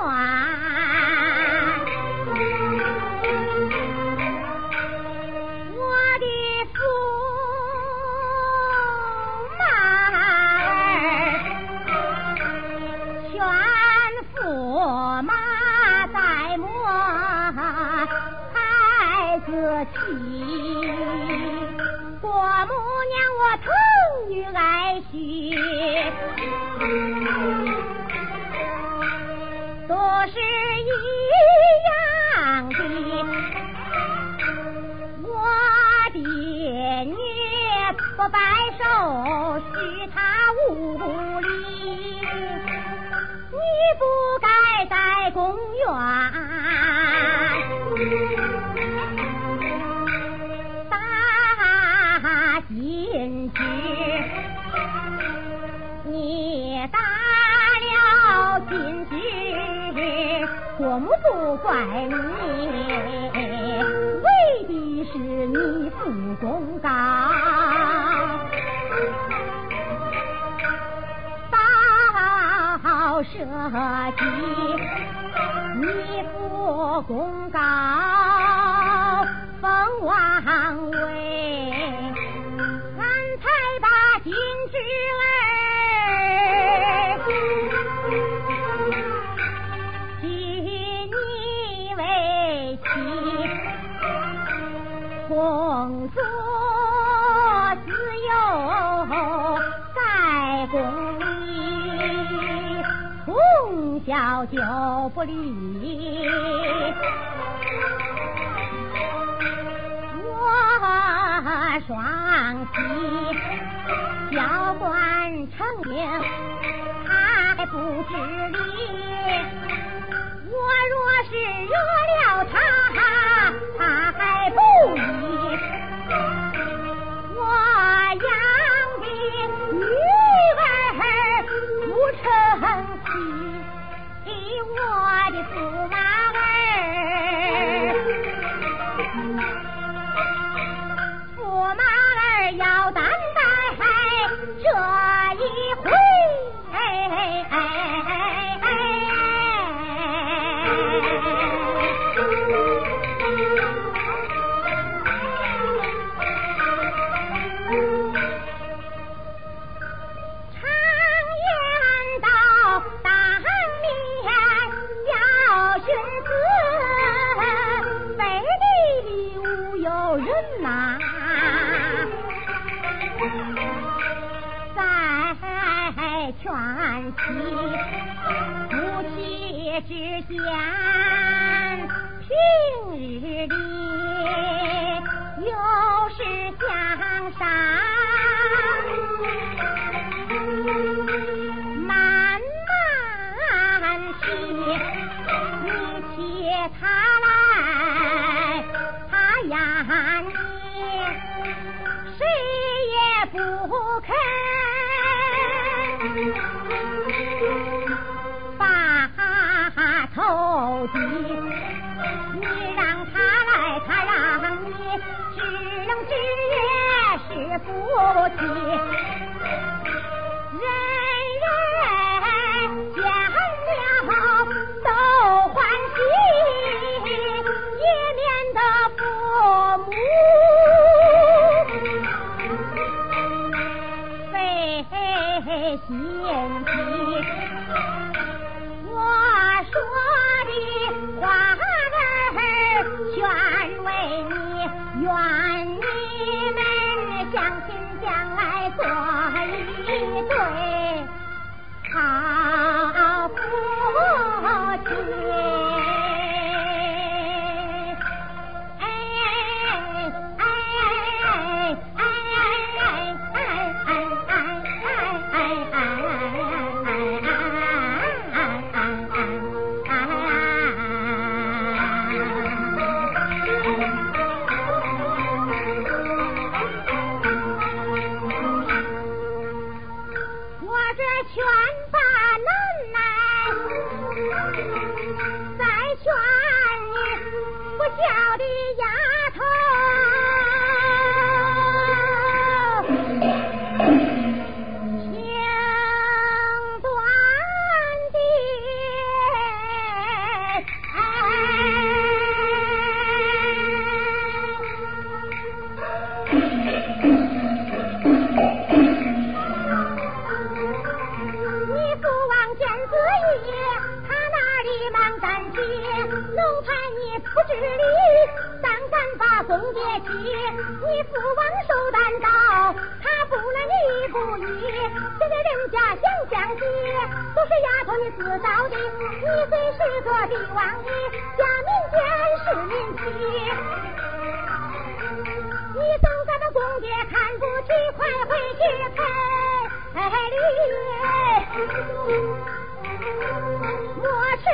我的驸马儿全驸马在我孩子妻我母娘我疼女爱婿是去，国母不怪你，为的是你父公告，到社稷，你父公告封王位。金枝儿，要就不理。我双喜。教官成名，还不知理。我若是惹了他，儿子美丽的屋有人呐在全西夫妻之间平日里又是相杀不肯。把头低，你让他来，他让你，知冷知热是夫妻，把公爹欺，你父王受担到，他不能你不依。现在人家想降级，都是丫头你知道的。你虽是个帝王爷，家民间是民妻，你总咱们公爹看不起，快回去彩礼，莫迟。